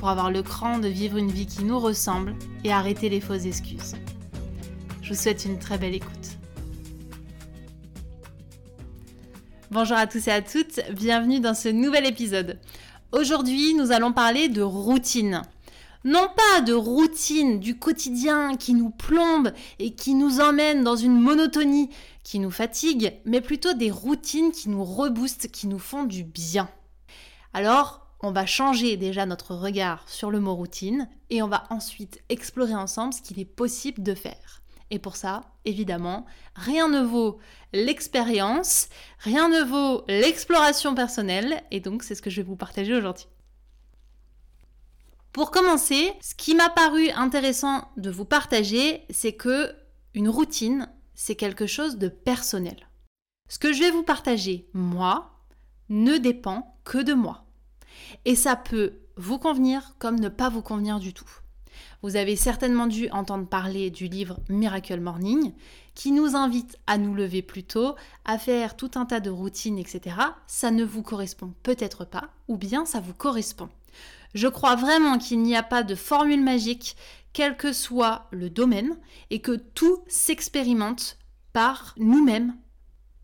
pour avoir le cran de vivre une vie qui nous ressemble et arrêter les fausses excuses. Je vous souhaite une très belle écoute. Bonjour à tous et à toutes, bienvenue dans ce nouvel épisode. Aujourd'hui, nous allons parler de routine. Non pas de routine du quotidien qui nous plombe et qui nous emmène dans une monotonie qui nous fatigue, mais plutôt des routines qui nous reboostent, qui nous font du bien. Alors, on va changer déjà notre regard sur le mot routine et on va ensuite explorer ensemble ce qu'il est possible de faire. Et pour ça, évidemment, rien ne vaut l'expérience, rien ne vaut l'exploration personnelle, et donc c'est ce que je vais vous partager aujourd'hui. Pour commencer, ce qui m'a paru intéressant de vous partager, c'est que une routine, c'est quelque chose de personnel. Ce que je vais vous partager, moi, ne dépend que de moi. Et ça peut vous convenir comme ne pas vous convenir du tout. Vous avez certainement dû entendre parler du livre Miracle Morning, qui nous invite à nous lever plus tôt, à faire tout un tas de routines, etc. Ça ne vous correspond peut-être pas, ou bien ça vous correspond. Je crois vraiment qu'il n'y a pas de formule magique, quel que soit le domaine, et que tout s'expérimente par nous-mêmes,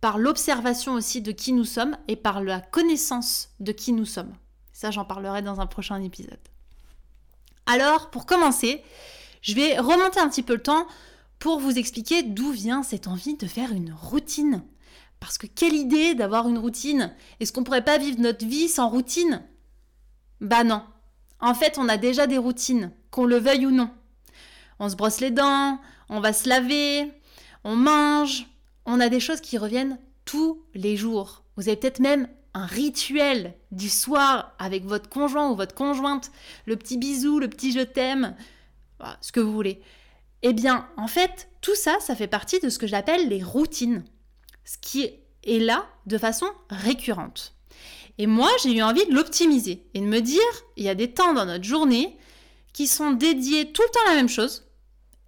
par l'observation aussi de qui nous sommes et par la connaissance de qui nous sommes. Ça, j'en parlerai dans un prochain épisode. Alors, pour commencer, je vais remonter un petit peu le temps pour vous expliquer d'où vient cette envie de faire une routine. Parce que quelle idée d'avoir une routine? Est-ce qu'on pourrait pas vivre notre vie sans routine? Bah non. En fait, on a déjà des routines, qu'on le veuille ou non. On se brosse les dents, on va se laver, on mange, on a des choses qui reviennent tous les jours. Vous avez peut-être même un rituel du soir avec votre conjoint ou votre conjointe, le petit bisou, le petit je t'aime, ce que vous voulez. Eh bien, en fait, tout ça, ça fait partie de ce que j'appelle les routines. Ce qui est là de façon récurrente. Et moi, j'ai eu envie de l'optimiser et de me dire, il y a des temps dans notre journée qui sont dédiés tout le temps à la même chose.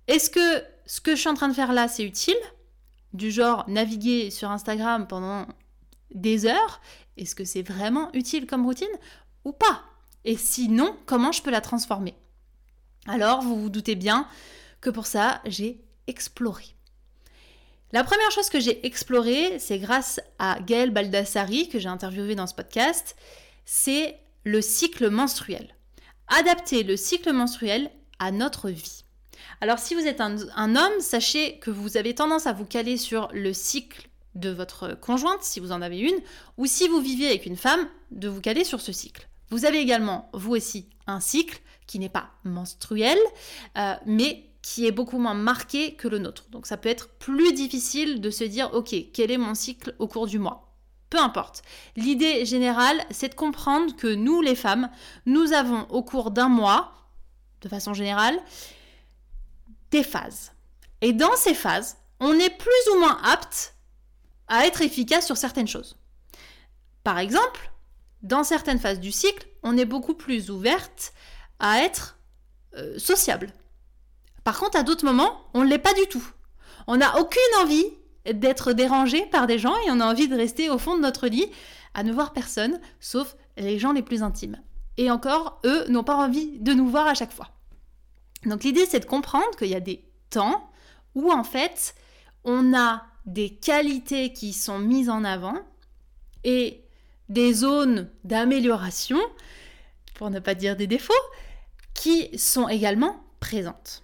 Est-ce que ce que je suis en train de faire là, c'est utile? Du genre naviguer sur Instagram pendant des heures est-ce que c'est vraiment utile comme routine ou pas? Et sinon, comment je peux la transformer? Alors, vous vous doutez bien que pour ça, j'ai exploré. La première chose que j'ai explorée, c'est grâce à Gaëlle Baldassari, que j'ai interviewé dans ce podcast, c'est le cycle menstruel. Adapter le cycle menstruel à notre vie. Alors si vous êtes un, un, homme, sachez que vous avez tendance à vous caler sur le cycle de votre conjointe, si vous en avez une, ou si vous vivez avec une femme, de vous caler sur ce cycle. Vous avez également, vous aussi, un cycle qui n'est pas menstruel, euh, mais qui est beaucoup moins marqué que le nôtre. Donc ça peut être plus difficile de se dire, ok, quel est mon cycle au cours du mois? Peu importe. L'idée générale, c'est de comprendre que nous, les femmes, nous avons au cours d'un mois, de façon générale, des phases. Et dans ces phases, on est plus ou moins apte à être efficace sur certaines choses. Par exemple, dans certaines phases du cycle, on est beaucoup plus ouverte à être euh, sociable. Par contre, à d'autres moments, on ne l'est pas du tout. On n'a aucune envie d'être dérangé par des gens et on a envie de rester au fond de notre lit à ne voir personne, sauf les gens les plus intimes. Et encore, eux n'ont pas envie de nous voir à chaque fois. Donc l'idée, c'est de comprendre qu'il y a des temps où en fait, on a des qualités qui sont mises en avant et des zones d'amélioration, pour ne pas dire des défauts, qui sont également présentes.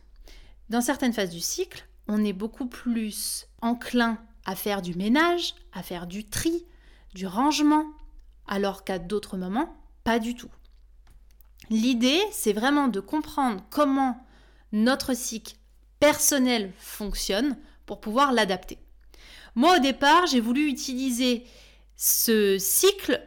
Dans certaines phases du cycle, on est beaucoup plus enclin à faire du ménage, à faire du tri, du rangement, alors qu'à d'autres moments, pas du tout. L'idée, c'est vraiment de comprendre comment notre cycle personnel fonctionne pour pouvoir l'adapter. Moi, au départ, j'ai voulu utiliser ce cycle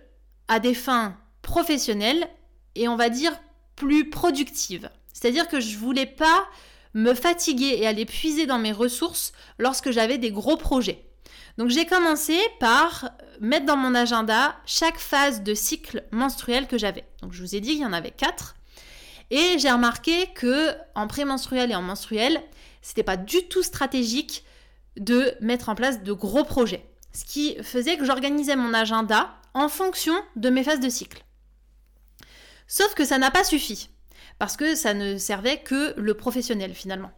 à des fins professionnelles et on va dire plus productives. C'est-à-dire que je voulais pas me fatiguer et aller puiser dans mes ressources lorsque j'avais des gros projets. Donc j'ai commencé par mettre dans mon agenda chaque phase de cycle menstruel que j'avais. Donc je vous ai dit qu'il y en avait quatre. Et j'ai remarqué que en prémenstruel et en menstruel, c'était pas du tout stratégique de mettre en place de gros projets. Ce qui faisait que j'organisais mon agenda en fonction de mes phases de cycle. Sauf que ça n'a pas suffi, parce que ça ne servait que le professionnel finalement.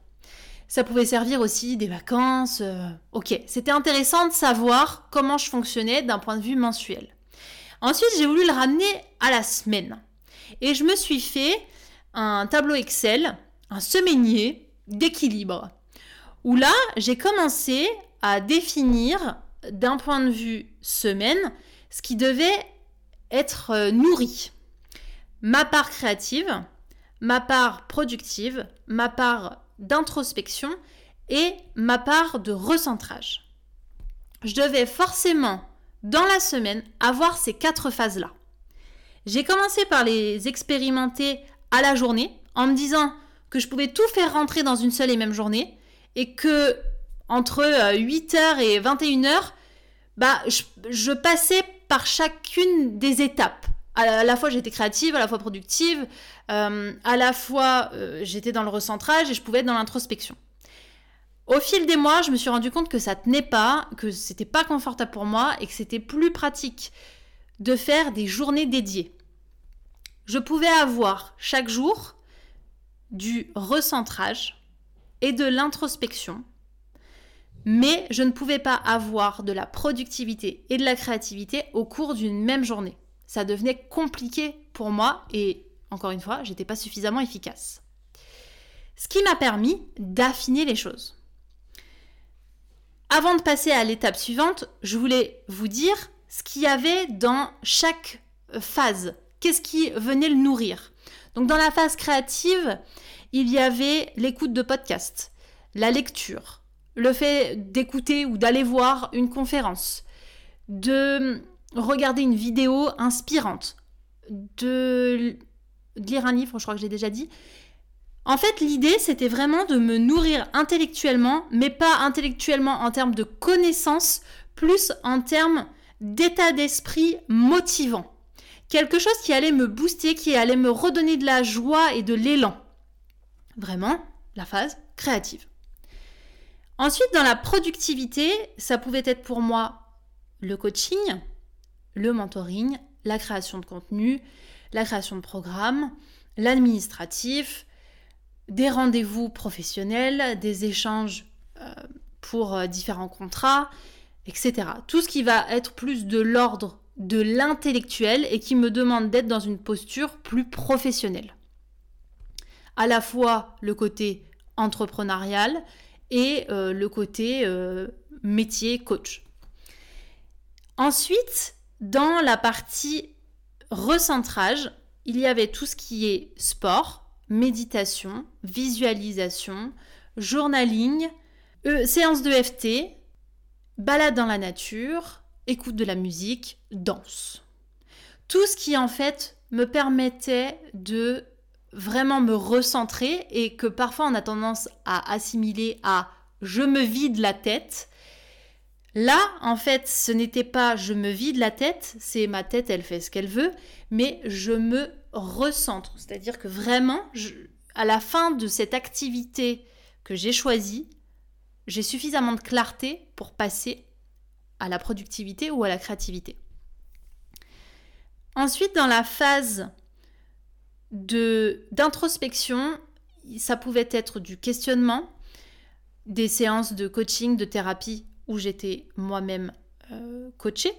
Ça pouvait servir aussi des vacances. Euh, ok, c'était intéressant de savoir comment je fonctionnais d'un point de vue mensuel. Ensuite, j'ai voulu le ramener à la semaine. Et je me suis fait un tableau Excel, un semainier d'équilibre, où là, j'ai commencé à définir d'un point de vue semaine ce qui devait être euh, nourri. Ma part créative, ma part productive, ma part d'introspection et ma part de recentrage. Je devais forcément, dans la semaine, avoir ces quatre phases-là. J'ai commencé par les expérimenter à la journée, en me disant que je pouvais tout faire rentrer dans une seule et même journée, et que entre 8h euh, et 21h, bah, je, passais par chacune des étapes. À la fois j'étais créative, à la fois productive, euh, à la fois euh, j'étais dans le recentrage et je pouvais être dans l'introspection. Au fil des mois, je me suis rendu compte que ça tenait pas, que c'était pas confortable pour moi et que c'était plus pratique de faire des journées dédiées. Je pouvais avoir chaque jour du recentrage et de l'introspection, mais je ne pouvais pas avoir de la productivité et de la créativité au cours d'une même journée. Ça devenait compliqué pour moi et encore une fois, j'étais pas suffisamment efficace. Ce qui m'a permis d'affiner les choses. Avant de passer à l'étape suivante, je voulais vous dire ce qu'il y avait dans chaque phase. Qu'est-ce qui venait le nourrir? Donc dans la phase créative, il y avait l'écoute de podcasts, la lecture, le fait d'écouter ou d'aller voir une conférence, de regarder une vidéo inspirante, de lire un livre, je crois que j'ai déjà dit. En fait, l'idée, c'était vraiment de me nourrir intellectuellement, mais pas intellectuellement en termes de connaissances, plus en termes d'état d'esprit motivant. Quelque chose qui allait me booster, qui allait me redonner de la joie et de l'élan. Vraiment, la phase créative. Ensuite, dans la productivité, ça pouvait être pour moi le coaching, le mentoring, la création de contenu, la création de programmes, l'administratif, des rendez-vous professionnels, des échanges euh, pour euh, différents contrats, etc. Tout ce qui va être plus de l'ordre de l'intellectuel et qui me demande d'être dans une posture plus professionnelle. À la fois le côté entrepreneurial et euh, le côté métier coach. Ensuite, dans la partie recentrage, il y avait tout ce qui est sport, méditation, visualisation, journaling, euh, séance de FT, balade dans la nature, écoute de la musique, danse. Tout ce qui en fait me permettait de vraiment me recentrer et que parfois on a tendance à assimiler à je me vide la tête Là, en fait, ce n'était pas je me vide la tête, c'est ma tête, elle fait ce qu'elle veut, mais je me recentre. C'est-à-dire que vraiment, à la fin de cette activité que j'ai choisie, j'ai suffisamment de clarté pour passer à la productivité ou à la créativité. Ensuite, dans la phase d'introspection, ça pouvait être du questionnement, des séances de coaching, de thérapie où j'étais moi-même euh, coachée.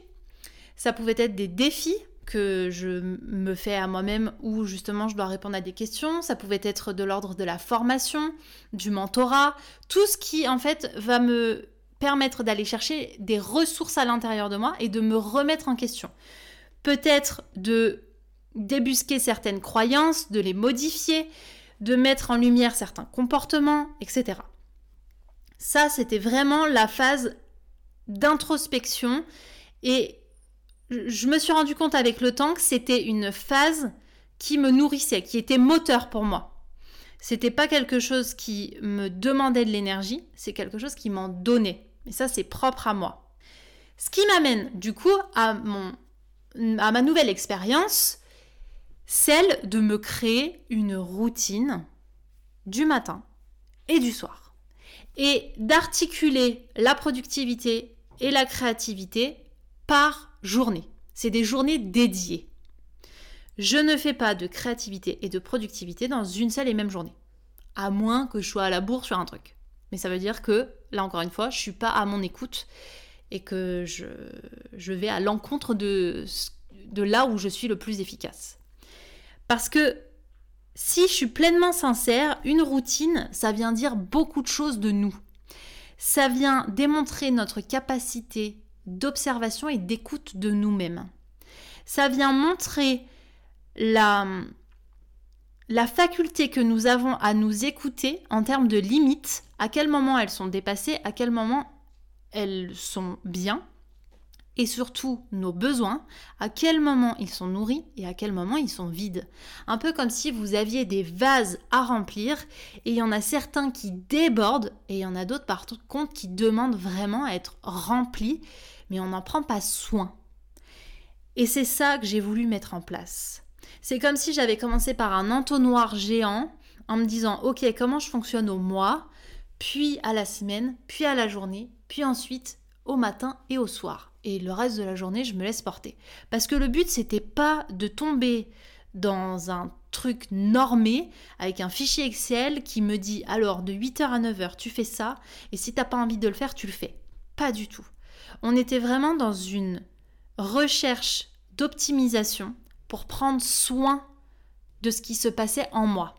Ça pouvait être des défis que je me fais à moi-même où justement je dois répondre à des questions. Ça pouvait être de l'ordre de la formation, du mentorat, tout ce qui en fait va me permettre d'aller chercher des ressources à l'intérieur de moi et de me remettre en question. Peut-être de débusquer certaines croyances, de les modifier, de mettre en lumière certains comportements, etc. Ça, c'était vraiment la phase d'introspection et je me suis rendu compte avec le temps que c'était une phase qui me nourrissait, qui était moteur pour moi. C'était pas quelque chose qui me demandait de l'énergie, c'est quelque chose qui m'en donnait. Et ça, c'est propre à moi. Ce qui m'amène du coup à, ma nouvelle expérience, celle de me créer une routine du matin et du soir. Et d'articuler la productivité et la créativité par journée. C'est des journées dédiées. Je ne fais pas de créativité et de productivité dans une seule et même journée. À moins que je sois à la bourre sur un truc. Mais ça veut dire que, là encore une fois, je suis pas à mon écoute et que je, je vais à l'encontre de, de là où je suis le plus efficace. Parce que si je suis pleinement sincère, une routine, ça vient dire beaucoup de choses de nous. Ça vient démontrer notre capacité d'observation et d'écoute de nous-mêmes. Ça vient montrer la, faculté que nous avons à nous écouter en termes de limites, à quel moment elles sont dépassées, à quel moment elles sont bien, et surtout nos besoins, à quel moment ils sont nourris et à quel moment ils sont vides. Un peu comme si vous aviez des vases à remplir et il y en a certains qui débordent et il y en a d'autres par contre qui demandent vraiment à être remplis, mais on n'en prend pas soin. Et c'est ça que j'ai voulu mettre en place. C'est comme si j'avais commencé par un entonnoir géant en me disant ok comment je fonctionne au mois, puis à la semaine, puis à la journée, puis ensuite au matin et au soir. Et le reste de la journée, je me laisse porter. Parce que le but, c'était pas de tomber dans un truc normé avec un fichier Excel qui me dit alors de 8h à 9h tu fais ça et si t'as pas envie de le faire tu le fais. Pas du tout. On était vraiment dans une recherche d'optimisation pour prendre soin de ce qui se passait en moi.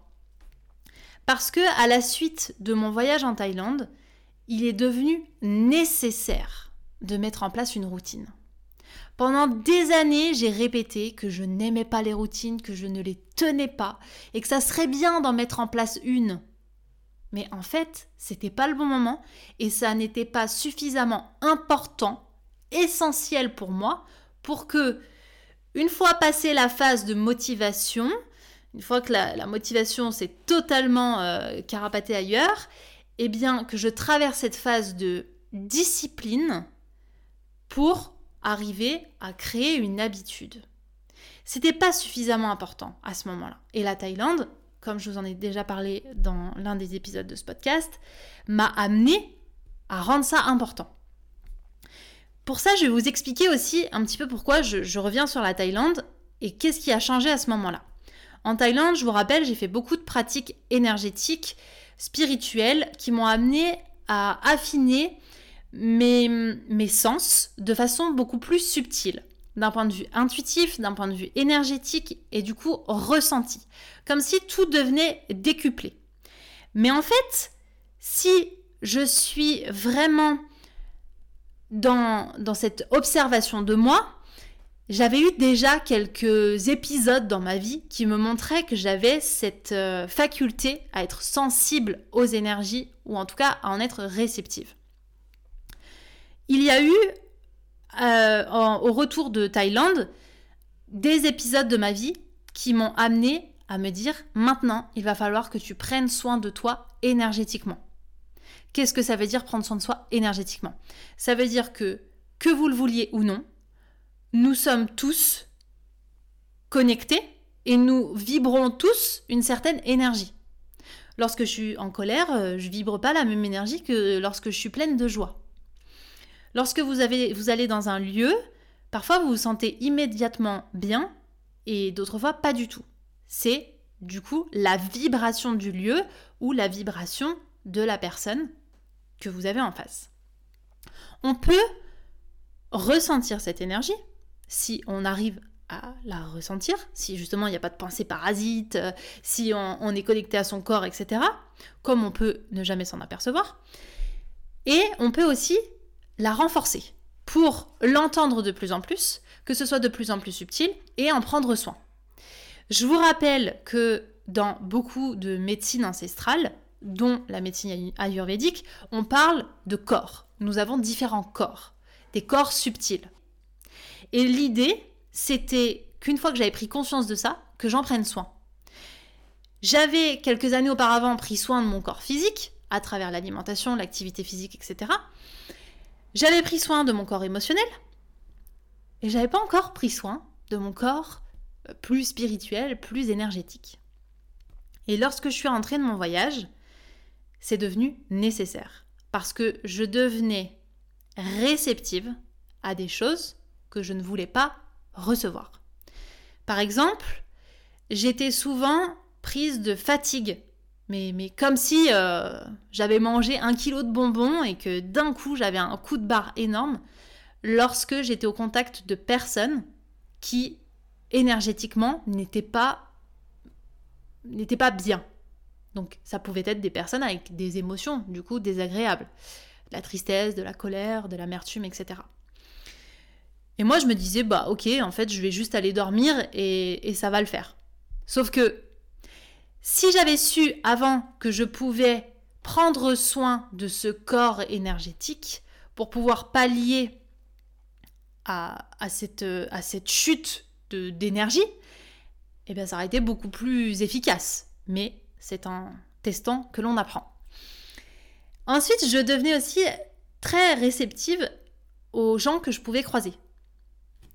Parce que à la suite de mon voyage en Thaïlande, il est devenu nécessaire de mettre en place une routine. Pendant des années, j'ai répété que je n'aimais pas les routines, que je ne les tenais pas et que ça serait bien d'en mettre en place une. Mais en fait, c'était pas le bon moment et ça n'était pas suffisamment important, essentiel pour moi pour que une fois passée la phase de motivation, une fois que la, motivation s'est totalement euh, carapatée ailleurs, eh bien que je traverse cette phase de discipline pour arriver à créer une habitude. C'était pas suffisamment important à ce moment-là. Et la Thaïlande, comme je vous en ai déjà parlé dans l'un des épisodes de ce podcast, m'a amené à rendre ça important. Pour ça, je vais vous expliquer aussi un petit peu pourquoi je, reviens sur la Thaïlande et qu'est-ce qui a changé à ce moment-là. En Thaïlande, je vous rappelle, j'ai fait beaucoup de pratiques énergétiques, spirituelles, qui m'ont amené à affiner mes, mes sens de façon beaucoup plus subtile, d'un point de vue intuitif, d'un point de vue énergétique et du coup ressenti, comme si tout devenait décuplé. Mais en fait, si je suis vraiment dans, cette observation de moi, j'avais eu déjà quelques épisodes dans ma vie qui me montraient que j'avais cette euh, faculté à être sensible aux énergies ou en tout cas à en être réceptive. Il y a eu, euh, au retour de Thaïlande, des épisodes de ma vie qui m'ont amené à me dire maintenant, il va falloir que tu prennes soin de toi énergétiquement. Qu'est-ce que ça veut dire prendre soin de soi énergétiquement? Ça veut dire que, que vous le vouliez ou non, nous sommes tous connectés et nous vibrons tous une certaine énergie. Lorsque je suis en colère, euh, je vibre pas la même énergie que lorsque je suis pleine de joie. Lorsque vous, allez dans un lieu, parfois vous vous sentez immédiatement bien et d'autres fois pas du tout. C'est du coup la vibration du lieu ou la vibration de la personne que vous avez en face. On peut ressentir cette énergie si on arrive à la ressentir, si justement il n'y a pas de pensée parasite, euh, si on, est connecté à son corps, etc., comme on peut ne jamais s'en apercevoir. Et on peut aussi la renforcer pour l'entendre de plus en plus, que ce soit de plus en plus subtil, et en prendre soin. Je vous rappelle que dans beaucoup de médecines ancestrales, dont la médecine ayurvédique, on parle de corps. Nous avons différents corps, des corps subtils. Et l'idée, c'était qu'une fois que j'avais pris conscience de ça, que j'en prenne soin. J'avais quelques années auparavant pris soin de mon corps physique, à travers l'alimentation, l'activité physique, etc. J'avais pris soin de mon corps émotionnel, et j'avais pas encore pris soin de mon corps euh, plus spirituel, plus énergétique. Et lorsque je suis rentrée de mon voyage, c'est devenu nécessaire parce que je devenais réceptive à des choses que je ne voulais pas recevoir. Par exemple, j'étais souvent prise de fatigue, mais, comme si euh, j'avais mangé un kilo de bonbons et que d'un coup j'avais un coup de barre énorme lorsque j'étais au contact de personnes qui énergétiquement n'étaient pas n'étaient pas bien. Donc ça pouvait être des personnes avec des émotions, du coup, désagréables. De la tristesse, de la colère, de l'amertume, etc. Et moi, je me disais, bah ok, en fait, je vais juste aller dormir et ça va le faire. Sauf que si j'avais su avant que je pouvais prendre soin de ce corps énergétique pour pouvoir pallier à, cette chute d'énergie, eh bien ça aurait été beaucoup plus efficace. Mais c'est en testant que l'on apprend. Ensuite, je devenais aussi très réceptive aux gens que je pouvais croiser.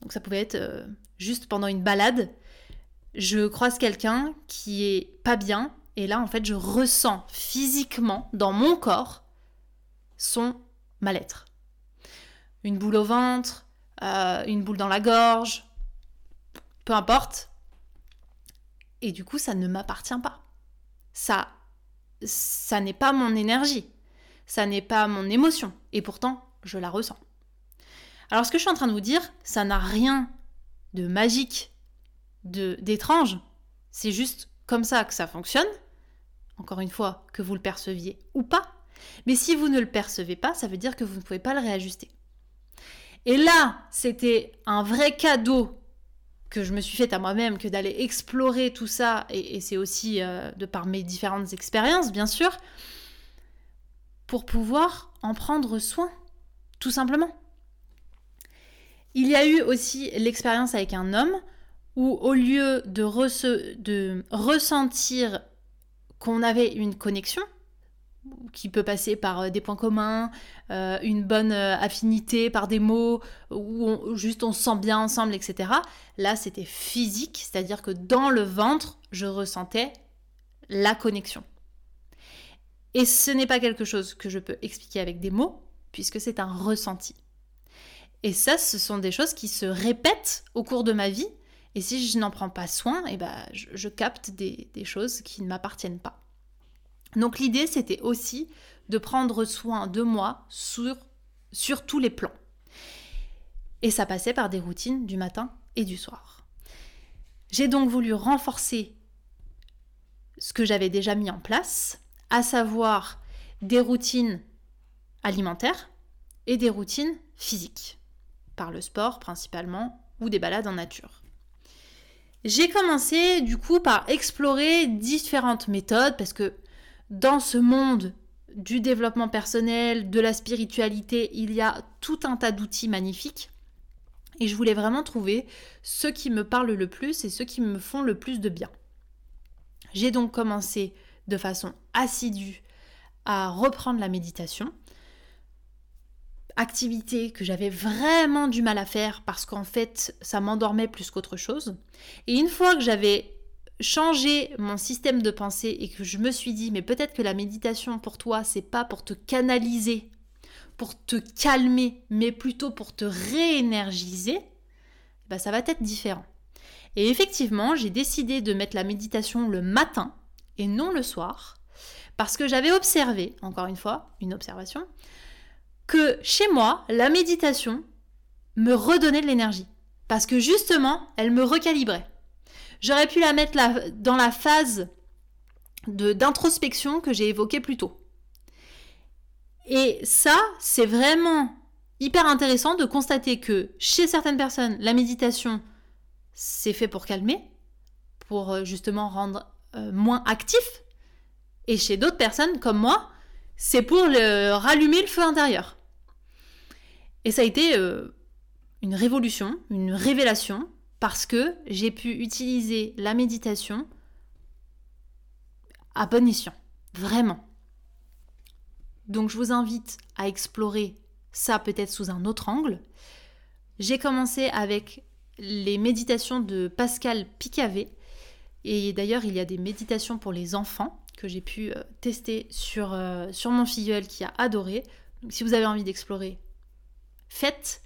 Donc ça pouvait être euh, juste pendant une balade, je croise quelqu'un qui est pas bien et là en fait je ressens physiquement dans mon corps son mal-être. Une boule au ventre, euh, une boule dans la gorge, peu importe, et du coup, ça ne m'appartient pas. Ça, ça n'est pas mon énergie. Ça n'est pas mon émotion. Et pourtant, je la ressens. Alors, ce que je suis en train de vous dire, ça n'a rien de magique, d'étrange. C'est juste comme ça que ça fonctionne. Encore une fois, que vous le perceviez ou pas. Mais si vous ne le percevez pas, ça veut dire que vous ne pouvez pas le réajuster. Et là, c'était un vrai cadeau que je me suis faite à moi-même que d'aller explorer tout ça, et, c'est aussi euh, de par mes différentes expériences, bien sûr, pour pouvoir en prendre soin, tout simplement. Il y a eu aussi l'expérience avec un homme où au lieu de, ressentir qu'on avait une connexion, qui peut passer par euh, des points communs, euh, une bonne euh, affinité par des mots, ou juste on se sent bien ensemble, etc. Là, c'était physique, c'est-à-dire que dans le ventre, je ressentais la connexion. Et ce n'est pas quelque chose que je peux expliquer avec des mots, puisque c'est un ressenti. Et ça, ce sont des choses qui se répètent au cours de ma vie, et si je n'en prends pas soin, eh ben, je, capte des choses qui ne m'appartiennent pas. Donc l'idée, c'était aussi de prendre soin de moi sur tous les plans. Et ça passait par des routines du matin et du soir. J'ai donc voulu renforcer ce que j'avais déjà mis en place, à savoir des routines alimentaires et des routines physiques, par le sport principalement ou des balades en nature. J'ai commencé du coup par explorer différentes méthodes parce que dans ce monde du développement personnel, de la spiritualité, il y a tout un tas d'outils magnifiques. Et je voulais vraiment trouver ceux qui me parlent le plus et ceux qui me font le plus de bien. J'ai donc commencé de façon assidue à reprendre la méditation. Activité que j'avais vraiment du mal à faire parce qu'en fait ça m'endormait plus qu'autre chose. Et une fois que j'avais changer mon système de pensée et que je me suis dit mais peut-être que la méditation pour toi c'est pas pour te canaliser, pour te calmer, mais plutôt pour te réénergiser, bah ça va être différent. Et effectivement, j'ai décidé de mettre la méditation le matin et non le soir parce que j'avais observé, encore une fois, une observation, que chez moi, la méditation me redonnait de l'énergie parce que justement, elle me recalibrait. J'aurais pu la mettre dans la phase d'introspection que j'ai évoquée plus tôt. Et ça, c'est vraiment hyper intéressant de constater que chez certaines personnes, la méditation, c'est fait pour calmer, pour euh, justement rendre euh, moins actif. Et chez d'autres personnes, comme moi, c'est pour rallumer le feu intérieur. Et ça a été euh, une révolution, une révélation, parce que j'ai pu utiliser la méditation à bon escient, vraiment. Donc je vous invite à explorer ça peut-être sous un autre angle. J'ai commencé avec les méditations de Pascal Picavé. Et d'ailleurs, il y a des méditations pour les enfants que j'ai pu euh, tester sur, euh, sur mon filleul qui a adoré. Donc si vous avez envie d'explorer, faites.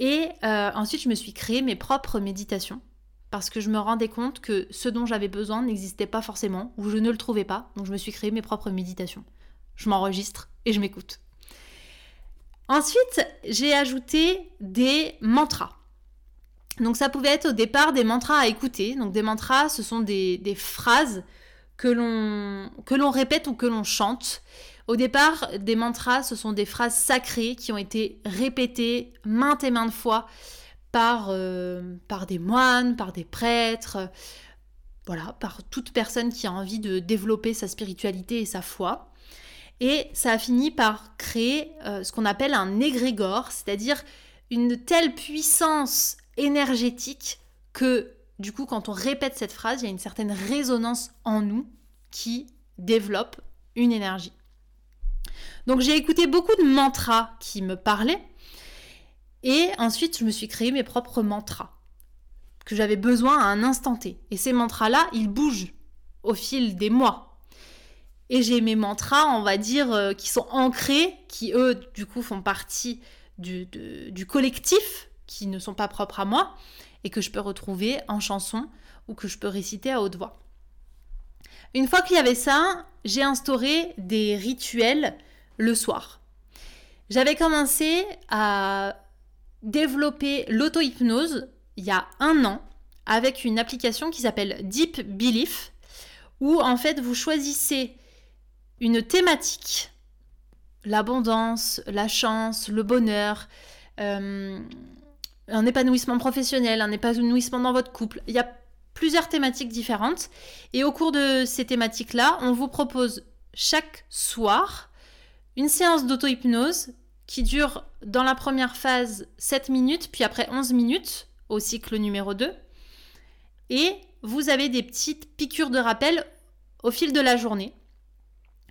Et euh, ensuite, je me suis créé mes propres méditations parce que je me rendais compte que ce dont j'avais besoin n'existait pas forcément ou je ne le trouvais pas. Donc je me suis créé mes propres méditations. Je m'enregistre et je m'écoute. Ensuite, j'ai ajouté des mantras. Donc ça pouvait être au départ des mantras à écouter. Donc des mantras, ce sont des phrases que l'on répète ou que l'on chante. Au départ, des mantras, ce sont des phrases sacrées qui ont été répétées maintes et maintes fois par, euh, par des moines, par des prêtres, voilà, par toute personne qui a envie de développer sa spiritualité et sa foi. Et ça a fini par créer euh, ce qu'on appelle un égrégore, c'est-à-dire une telle puissance énergétique que du coup quand on répète cette phrase, il y a une certaine résonance en nous qui développe une énergie. Donc j'ai écouté beaucoup de mantras qui me parlaient et ensuite je me suis créé mes propres mantras que j'avais besoin à un instant T. Et ces mantras-là, ils bougent au fil des mois. Et j'ai mes mantras, on va dire, euh, qui sont ancrés, qui eux, du coup, font partie du, du collectif, qui ne sont pas propres à moi, et que je peux retrouver en chanson ou que je peux réciter à haute voix. Une fois qu'il y avait ça, j'ai instauré des rituels le soir. J'avais commencé à développer l'auto-hypnose il y a un an avec une application qui s'appelle Deep Belief où en fait vous choisissez une thématique, l'abondance, la chance, le bonheur, euh, un épanouissement professionnel, un épanouissement dans votre couple. Il y a plusieurs thématiques différentes. Et au cours de ces thématiques-là, on vous propose chaque soir une séance d'auto-hypnose qui dure dans la première phase 7 minutes, puis après 11 minutes au cycle numéro 2. Et vous avez des petites piqûres de rappel au fil de la journée.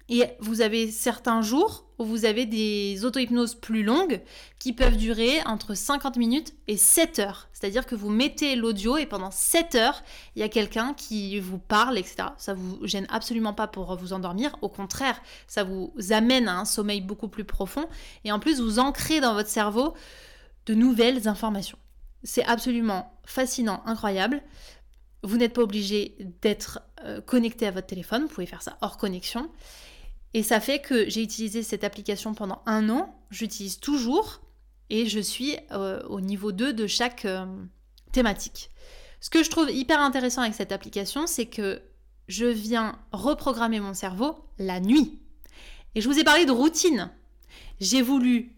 Et vous avez certains jours où vous avez des auto-hypnoses plus longues qui peuvent durer entre 50 minutes et 7 heures. C'est-à-dire que vous mettez l'audio et pendant 7 heures, il y a quelqu'un qui vous parle, etc. Ça vous gêne absolument pas pour vous endormir. Au contraire, ça vous amène à un sommeil beaucoup plus profond. Et en plus, vous ancrez dans votre cerveau de nouvelles informations. C'est absolument fascinant, incroyable. Vous n'êtes pas obligé d'être euh, connecté à votre téléphone, vous pouvez faire ça hors connexion. Et ça fait que j'ai utilisé cette application pendant un an, j'utilise toujours et je suis euh, au niveau 2 de chaque euh, thématique. Ce que je trouve hyper intéressant avec cette application, c'est que je viens reprogrammer mon cerveau la nuit. Et je vous ai parlé de routine. J'ai voulu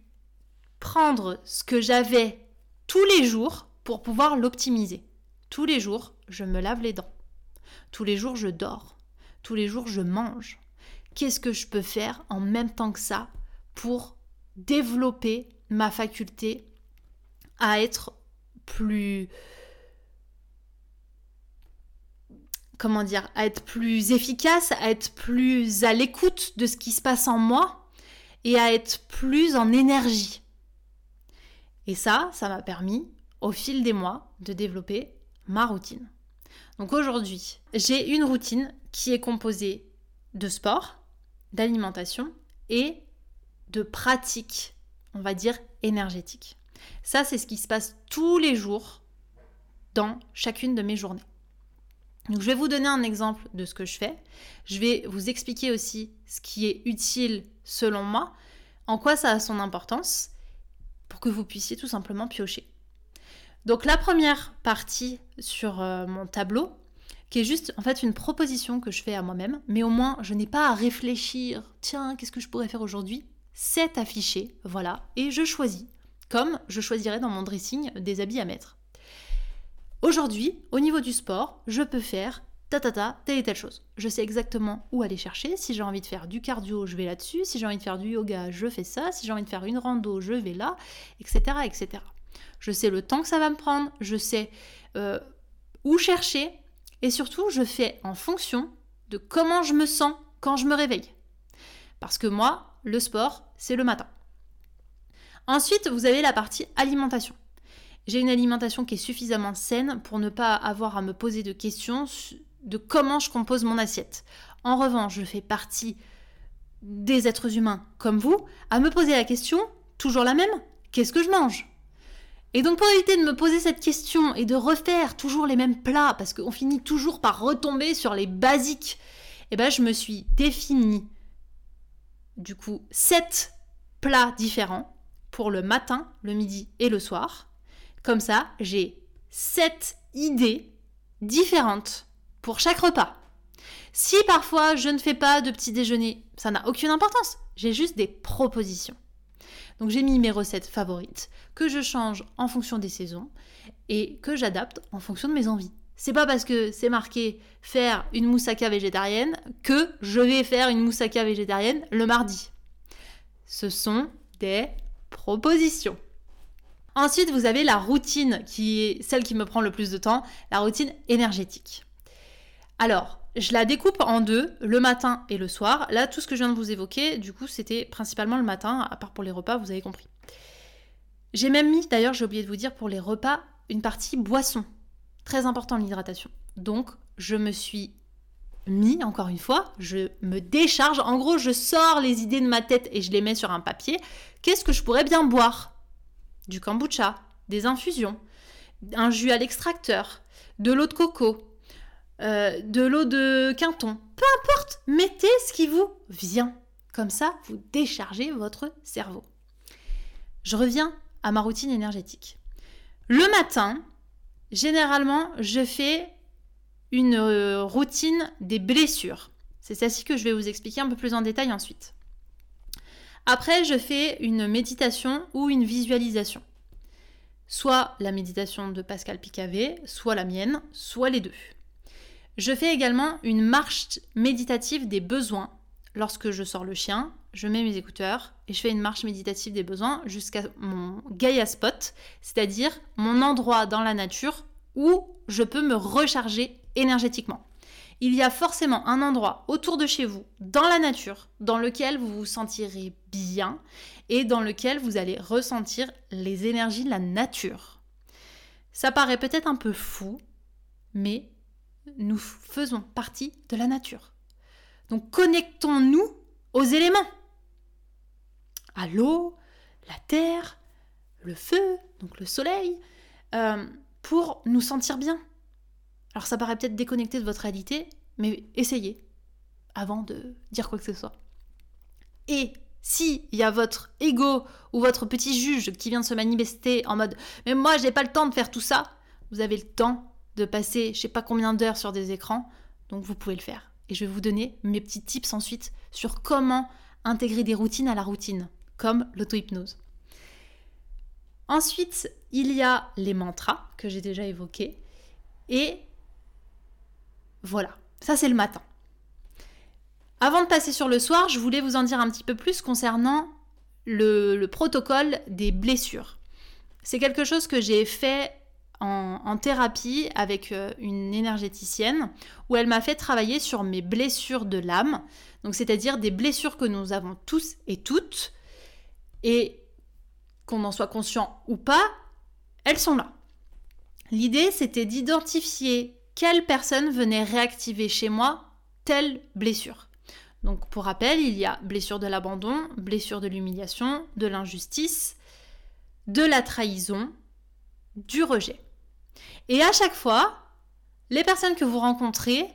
prendre ce que j'avais tous les jours pour pouvoir l'optimiser. Tous les jours, je me lave les dents. Tous les jours, je dors. Tous les jours, je mange qu'est-ce que je peux faire en même temps que ça pour développer ma faculté à être plus comment dire, à être plus efficace, à être plus à l'écoute de ce qui se passe en moi et à être plus en énergie. Et ça, ça m'a permis au fil des mois de développer ma routine. Donc aujourd'hui, j'ai une routine qui est composée de sport, d'alimentation et de pratique, on va dire, énergétique. Ça, c'est ce qui se passe tous les jours dans chacune de mes journées. Donc, je vais vous donner un exemple de ce que je fais. Je vais vous expliquer aussi ce qui est utile selon moi, en quoi ça a son importance, pour que vous puissiez tout simplement piocher. Donc, la première partie sur euh, mon tableau, qui est juste en fait une proposition que je fais à moi-même, mais au moins je n'ai pas à réfléchir, tiens, qu'est-ce que je pourrais faire aujourd'hui? C'est affiché, voilà, et je choisis, comme je choisirais dans mon dressing des habits à mettre. Aujourd'hui, au niveau du sport, je peux faire ta ta ta, telle et telle chose. Je sais exactement où aller chercher. Si j'ai envie de faire du cardio, je vais là-dessus. Si j'ai envie de faire du yoga, je fais ça. Si j'ai envie de faire une rando, je vais là, etc., etc. Je sais le temps que ça va me prendre. Je sais euh, où chercher et surtout, je fais en fonction de comment je me sens quand je me réveille. Parce que moi, le sport, c'est le matin. Ensuite, vous avez la partie alimentation. J'ai une alimentation qui est suffisamment saine pour ne pas avoir à me poser de questions de comment je compose mon assiette. En revanche, je fais partie des êtres humains comme vous à me poser la question, toujours la même, qu'est-ce que je mange? Et donc pour éviter de me poser cette question et de refaire toujours les mêmes plats, parce qu'on finit toujours par retomber sur les basiques, eh ben je me suis défini du coup sept plats différents pour le matin, le midi et le soir. Comme ça, j'ai sept idées différentes pour chaque repas. Si parfois je ne fais pas de petit déjeuner, ça n'a aucune importance. J'ai juste des propositions. Donc j'ai mis mes recettes favorites que je change en fonction des saisons et que j'adapte en fonction de mes envies. C'est pas parce que c'est marqué faire une moussaka végétarienne que je vais faire une moussaka végétarienne le mardi. Ce sont des propositions. Ensuite, vous avez la routine qui est celle qui me prend le plus de temps, la routine énergétique. Alors, je la découpe en deux, le matin et le soir. Là, tout ce que je viens de vous évoquer, du coup, c'était principalement le matin, à part pour les repas, vous avez compris. J'ai même mis, d'ailleurs, j'ai oublié de vous dire, pour les repas, une partie boisson. Très important l'hydratation. Donc, je me suis mis, encore une fois, je me décharge. En gros, je sors les idées de ma tête et je les mets sur un papier. Qu'est-ce que je pourrais bien boire? Du kombucha, des infusions, un jus à l'extracteur, de l'eau de coco, euh, de l'eau de Quinton. Peu importe, mettez ce qui vous vient. Comme ça, vous déchargez votre cerveau. Je reviens à ma routine énergétique. Le matin, généralement, je fais une euh, routine des blessures. C'est celle-ci que je vais vous expliquer un peu plus en détail ensuite. Après, je fais une méditation ou une visualisation. Soit la méditation de Pascal Picavé, soit la mienne, soit les deux. Je fais également une marche méditative des besoins. Lorsque je sors le chien, je mets mes écouteurs et je fais une marche méditative des besoins jusqu'à mon Gaia Spot, c'est-à-dire mon endroit dans la nature où je peux me recharger énergétiquement. Il y a forcément un endroit autour de chez vous, dans la nature, dans lequel vous vous sentirez bien et dans lequel vous allez ressentir les énergies de la nature. Ça paraît peut-être un peu fou, mais nous faisons partie de la nature. Donc connectons-nous aux éléments. À l'eau, la terre, le feu, donc le soleil, euh, pour nous sentir bien. Alors ça paraît peut-être déconnecté de votre réalité, mais essayez avant de dire quoi que ce soit. Et si il y a votre ego ou votre petit juge qui vient de se manifester en mode mais moi j'ai pas le temps de faire tout ça, vous avez le temps de passer je sais pas combien d'heures sur des écrans, donc vous pouvez le faire. Et je vais vous donner mes petits tips ensuite sur comment intégrer des routines à la routine, comme l'auto-hypnose. Ensuite, il y a les mantras que j'ai déjà évoqués. Et voilà, ça c'est le matin. Avant de passer sur le soir, je voulais vous en dire un petit peu plus concernant le, le protocole des blessures. C'est quelque chose que j'ai fait en, thérapie avec euh, une énergéticienne où elle m'a fait travailler sur mes blessures de l'âme, donc c'est-à-dire des blessures que nous avons tous et toutes, et qu'on en soit conscient ou pas, elles sont là. L'idée, c'était d'identifier quelle personne venait réactiver chez moi telle blessure. Donc pour rappel, il y a blessure de l'abandon, blessure de l'humiliation, de l'injustice, de la trahison, du rejet. Et à chaque fois, les personnes que vous rencontrez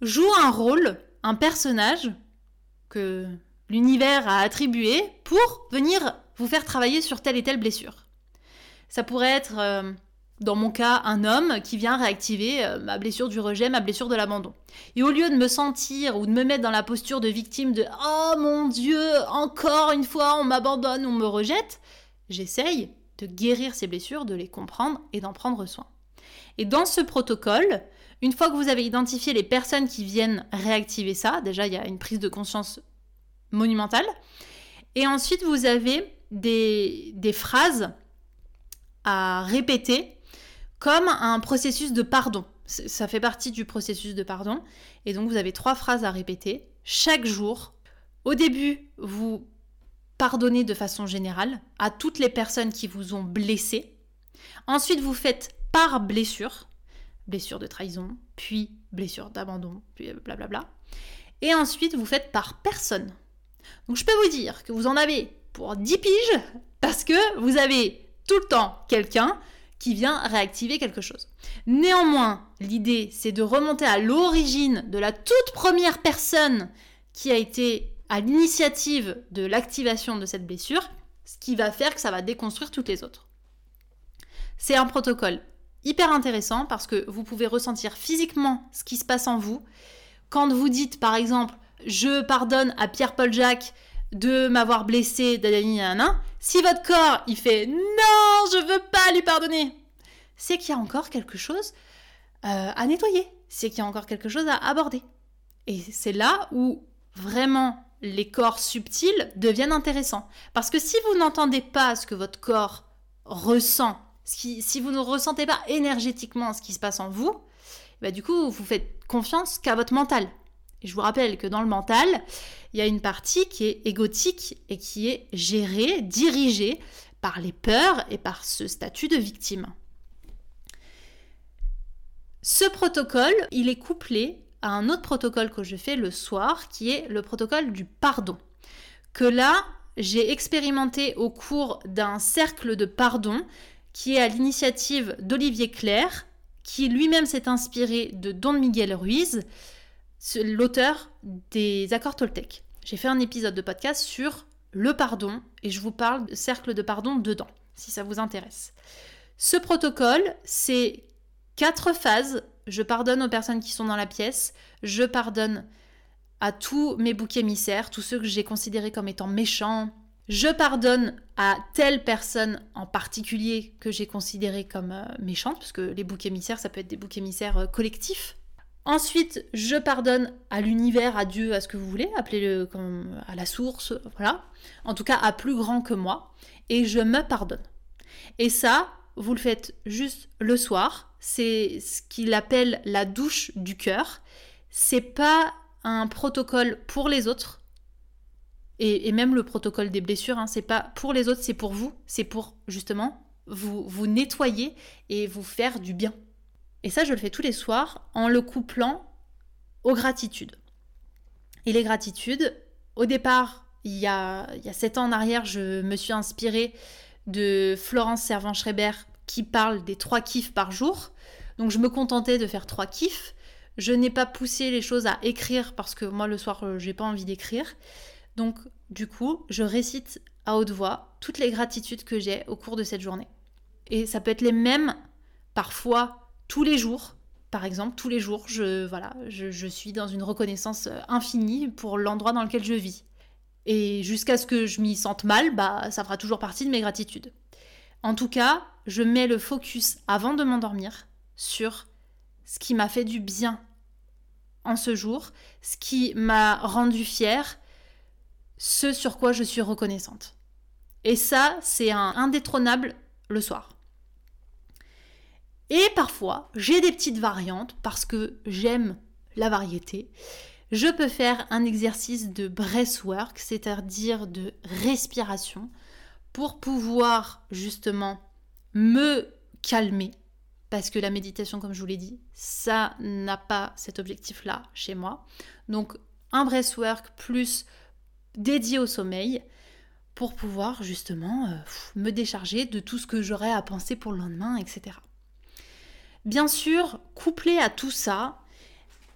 jouent un rôle, un personnage que l'univers a attribué pour venir vous faire travailler sur telle et telle blessure. Ça pourrait être, euh, dans mon cas, un homme qui vient réactiver euh, ma blessure du rejet, ma blessure de l'abandon. Et au lieu de me sentir ou de me mettre dans la posture de victime de ⁇ Oh mon Dieu, encore une fois on m'abandonne, on me rejette ⁇ j'essaye de guérir ces blessures, de les comprendre et d'en prendre soin. Et dans ce protocole, une fois que vous avez identifié les personnes qui viennent réactiver ça, déjà il y a une prise de conscience monumentale, et ensuite vous avez des, des phrases à répéter comme un processus de pardon. Ça fait partie du processus de pardon. Et donc vous avez trois phrases à répéter chaque jour. Au début, vous pardonnez de façon générale à toutes les personnes qui vous ont blessé. Ensuite, vous faites par blessure, blessure de trahison, puis blessure d'abandon, puis blablabla. Et ensuite, vous faites par personne. Donc je peux vous dire que vous en avez pour 10 piges parce que vous avez tout le temps quelqu'un qui vient réactiver quelque chose. Néanmoins, l'idée, c'est de remonter à l'origine de la toute première personne qui a été à l'initiative de l'activation de cette blessure, ce qui va faire que ça va déconstruire toutes les autres. C'est un protocole hyper intéressant parce que vous pouvez ressentir physiquement ce qui se passe en vous. Quand vous dites par exemple je pardonne à Pierre-Paul Jacques de m'avoir blessé, si votre corps il fait non, je veux pas lui pardonner, c'est qu'il y a encore quelque chose euh, à nettoyer, c'est qu'il y a encore quelque chose à aborder. Et c'est là où vraiment les corps subtils deviennent intéressants. Parce que si vous n'entendez pas ce que votre corps ressent, si vous ne ressentez pas énergétiquement ce qui se passe en vous, bah du coup, vous faites confiance qu'à votre mental. Et je vous rappelle que dans le mental, il y a une partie qui est égotique et qui est gérée, dirigée par les peurs et par ce statut de victime. Ce protocole, il est couplé un autre protocole que je fais le soir, qui est le protocole du pardon. Que là, j'ai expérimenté au cours d'un cercle de pardon qui est à l'initiative d'Olivier Claire, qui lui-même s'est inspiré de Don Miguel Ruiz, l'auteur des accords Toltec. J'ai fait un épisode de podcast sur le pardon et je vous parle de cercle de pardon dedans, si ça vous intéresse. Ce protocole, c'est quatre phases. Je pardonne aux personnes qui sont dans la pièce, je pardonne à tous mes boucs émissaires, tous ceux que j'ai considérés comme étant méchants. Je pardonne à telle personne en particulier que j'ai considérée comme euh, méchante, parce que les boucs émissaires, ça peut être des boucs émissaires euh, collectifs. Ensuite, je pardonne à l'univers, à Dieu, à ce que vous voulez, appelez-le comme à la source, voilà. En tout cas, à plus grand que moi. Et je me pardonne. Et ça, vous le faites juste le soir. C'est ce qu'il appelle la douche du cœur. C'est pas un protocole pour les autres. Et, même le protocole des blessures, hein, c'est pas pour les autres, c'est pour vous. C'est pour justement vous, vous nettoyer et vous faire du bien. Et ça, je le fais tous les soirs en le couplant aux gratitudes. Et les gratitudes, au départ, il y a, il y a 7 ans en arrière, je me suis inspirée de Florence Servan-Schreiber qui parle des trois kiffs par jour. Donc je me contentais de faire trois kiffs. Je n'ai pas poussé les choses à écrire parce que moi le soir, euh, j'ai pas envie d'écrire. Donc du coup, je récite à haute voix toutes les gratitudes que j'ai au cours de cette journée. Et ça peut être les mêmes parfois tous les jours. Par exemple, tous les jours, je, voilà, je, suis dans une reconnaissance euh, infinie pour l'endroit dans lequel je vis. Et jusqu'à ce que je m'y sente mal, bah, ça fera toujours partie de mes gratitudes. En tout cas, je mets le focus avant de m'endormir sur ce qui m'a fait du bien en ce jour, ce qui m'a rendu fière, ce sur quoi je suis reconnaissante. Et ça, c'est un indétrônable le soir. Et parfois, j'ai des petites variantes parce que j'aime la variété. Je peux faire un exercice de breathwork, c'est-à-dire de respiration, pour pouvoir justement me calmer. Parce que la méditation, comme je vous l'ai dit, ça n'a pas cet objectif-là chez moi. Donc, un breathwork plus dédié au sommeil pour pouvoir justement euh, me décharger de tout ce que j'aurais à penser pour le lendemain, etc. Bien sûr, couplé à tout ça,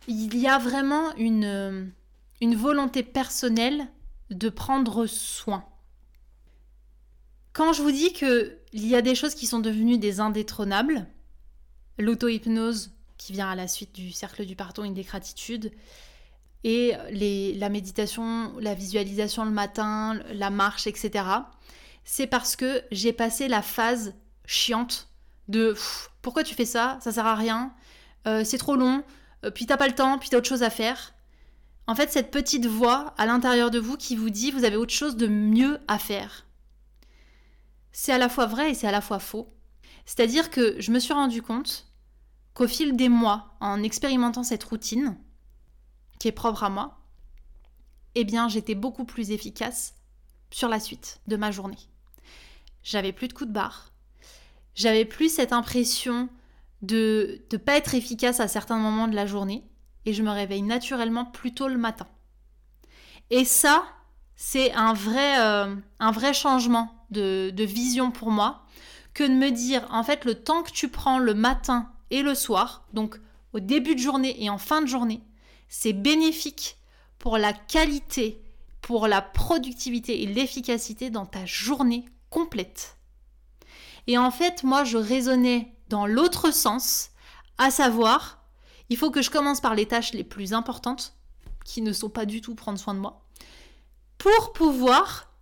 il y a vraiment une, une volonté personnelle de prendre soin. Quand je vous dis qu'il y a des choses qui sont devenues des indétrônables, l'auto-hypnose qui vient à la suite du cercle du pardon et des gratitudes, et la méditation, la visualisation le matin, la marche, etc., c'est parce que j'ai passé la phase chiante de pourquoi tu fais ça? Ça sert à rien. Euh, c'est trop long. Euh, puis t'as pas le temps. Puis t'as autre chose à faire. En fait, cette petite voix à l'intérieur de vous qui vous dit vous avez autre chose de mieux à faire. C'est à la fois vrai et c'est à la fois faux. C'est-à-dire que je me suis rendu compte qu'au fil des mois, en expérimentant cette routine, qui est propre à moi, eh bien j'étais beaucoup plus efficace sur la suite de ma journée. J'avais plus de coups de barre. J'avais plus cette impression de ne pas être efficace à certains moments de la journée et je me réveille naturellement plus tôt le matin. Et ça, c'est un euh, un vrai changement de, vision pour moi que de me dire en fait le temps que tu prends le matin et le soir, donc au début de journée et en fin de journée, c'est bénéfique pour la qualité, pour la productivité et l'efficacité dans ta journée complète. Et en fait, moi, je raisonnais dans l'autre sens, à savoir, il faut que je commence par les tâches les plus importantes, qui ne sont pas du tout prendre soin de moi, pour pouvoir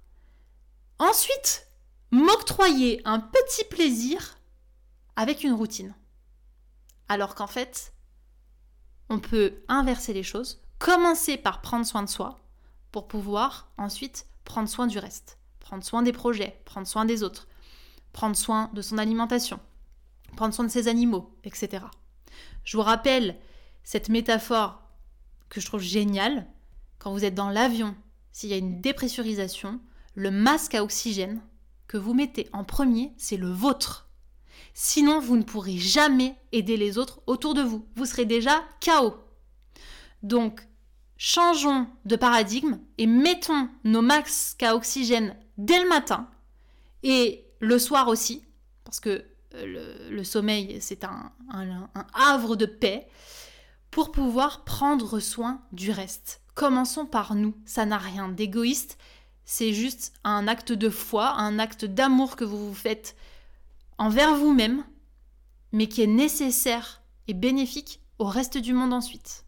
ensuite m'octroyer un petit plaisir avec une routine. Alors qu'en fait, on peut inverser les choses, commencer par prendre soin de soi pour pouvoir ensuite prendre soin du reste, prendre soin des projets, prendre soin des autres, prendre soin de son alimentation, prendre soin de ses animaux, etc. Je vous rappelle cette métaphore que je trouve géniale. Quand vous êtes dans l'avion, s'il y a une dépressurisation, le masque à oxygène que vous mettez en premier, c'est le vôtre. Sinon, vous ne pourrez jamais aider les autres autour de vous. Vous serez déjà KO. Donc, changeons de paradigme et mettons nos masques à oxygène dès le matin et le soir aussi, parce que euh, le, sommeil, c'est un, un, havre de paix, pour pouvoir prendre soin du reste. Commençons par nous, ça n'a rien d'égoïste, c'est juste un acte de foi, un acte d'amour que vous vous faites envers vous-même, mais qui est nécessaire et bénéfique au reste du monde ensuite.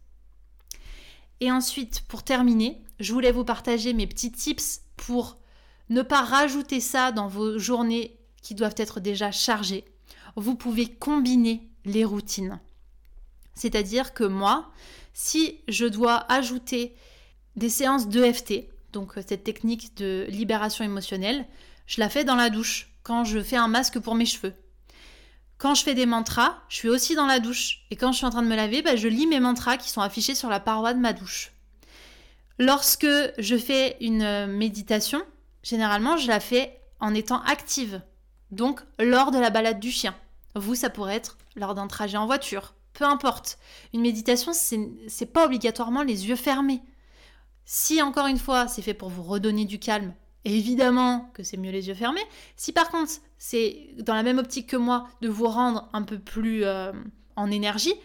Et ensuite, pour terminer, je voulais vous partager mes petits tips pour ne pas rajouter ça dans vos journées qui doivent être déjà chargées. Vous pouvez combiner les routines. C'est-à-dire que moi, si je dois ajouter des séances d'EFT, donc cette technique de libération émotionnelle, je la fais dans la douche quand je fais un masque pour mes cheveux. Quand je fais des mantras, je suis aussi dans la douche. Et quand je suis en train de me laver, bah, je lis mes mantras qui sont affichés sur la paroi de ma douche. Lorsque je fais une euh, méditation, généralement, je la fais en étant active. Donc, lors de la balade du chien. Vous, ça pourrait être lors d'un trajet en voiture. Peu importe. Une méditation, c'est pas obligatoirement les yeux fermés. Si, encore une fois, c'est fait pour vous redonner du calme, évidemment que c'est mieux les yeux fermés. Si par contre, c'est dans la même optique que moi de vous rendre un peu plus euh, en énergie,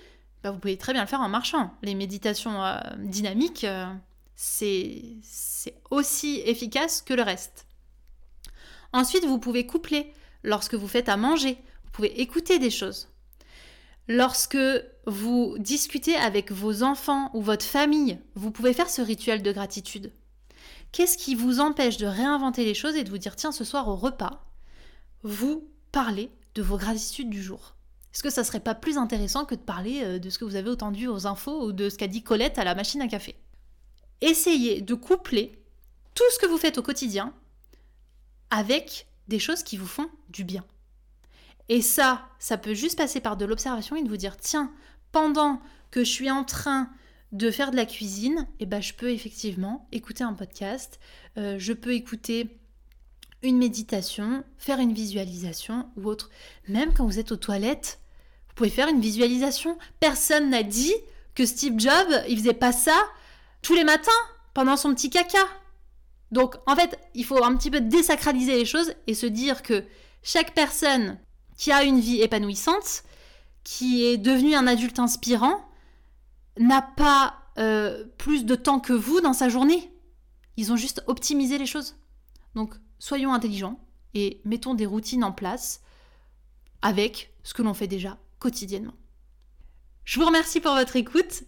bah, vous pouvez très bien le faire en marchant. Les méditations euh, dynamiques, euh, c'est aussi efficace que le reste. Ensuite, vous pouvez coupler lorsque vous faites à manger. Vous pouvez écouter des choses. Lorsque vous discutez avec vos enfants ou votre famille, vous pouvez faire ce rituel de gratitude. Qu'est-ce qui vous empêche de réinventer les choses et de vous dire tiens ce soir au repas, vous parlez de vos gratitudes du jour? Est-ce que ça serait pas plus intéressant que de parler euh, de ce que vous avez entendu aux infos ou de ce qu'a dit Colette à la machine à café? Essayez de coupler tout ce que vous faites au quotidien avec des choses qui vous font du bien. Et ça, ça peut juste passer par de l'observation et de vous dire tiens, pendant que je suis en train de faire de la cuisine, eh ben, je peux effectivement écouter un podcast, euh, je peux écouter une méditation, faire une visualisation ou autre. Même quand vous êtes aux toilettes, vous pouvez faire une visualisation. Personne n'a dit que Steve Jobs, il faisait pas ça tous les matins pendant son petit caca. Donc en fait, il faut un petit peu désacraliser les choses et se dire que chaque personne qui a une vie épanouissante, qui est devenue un adulte inspirant, n'a pas euh, plus de temps que vous dans sa journée. Ils ont juste optimisé les choses. Donc, soyons intelligents et mettons des routines en place avec ce que l'on fait déjà quotidiennement. Je vous remercie pour votre écoute.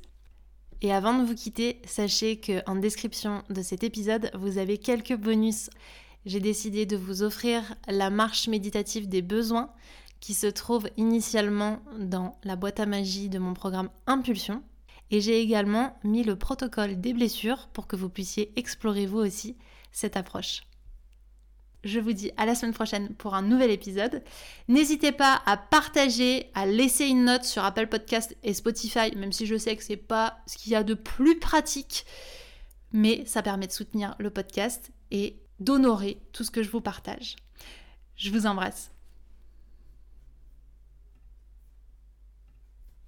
Et avant de vous quitter, sachez qu'en description de cet épisode, vous avez quelques bonus. J'ai décidé de vous offrir la marche méditative des besoins qui se trouve initialement dans la boîte à magie de mon programme Impulsion. Et j'ai également mis le protocole des blessures pour que vous puissiez explorer vous aussi cette approche. Je vous dis à la semaine prochaine pour un nouvel épisode. N'hésitez pas à partager, à laisser une note sur Apple Podcast et Spotify, même si je sais que c'est pas ce qu'il y a de plus pratique, mais ça permet de soutenir le podcast et d'honorer tout ce que je vous partage. Je vous embrasse.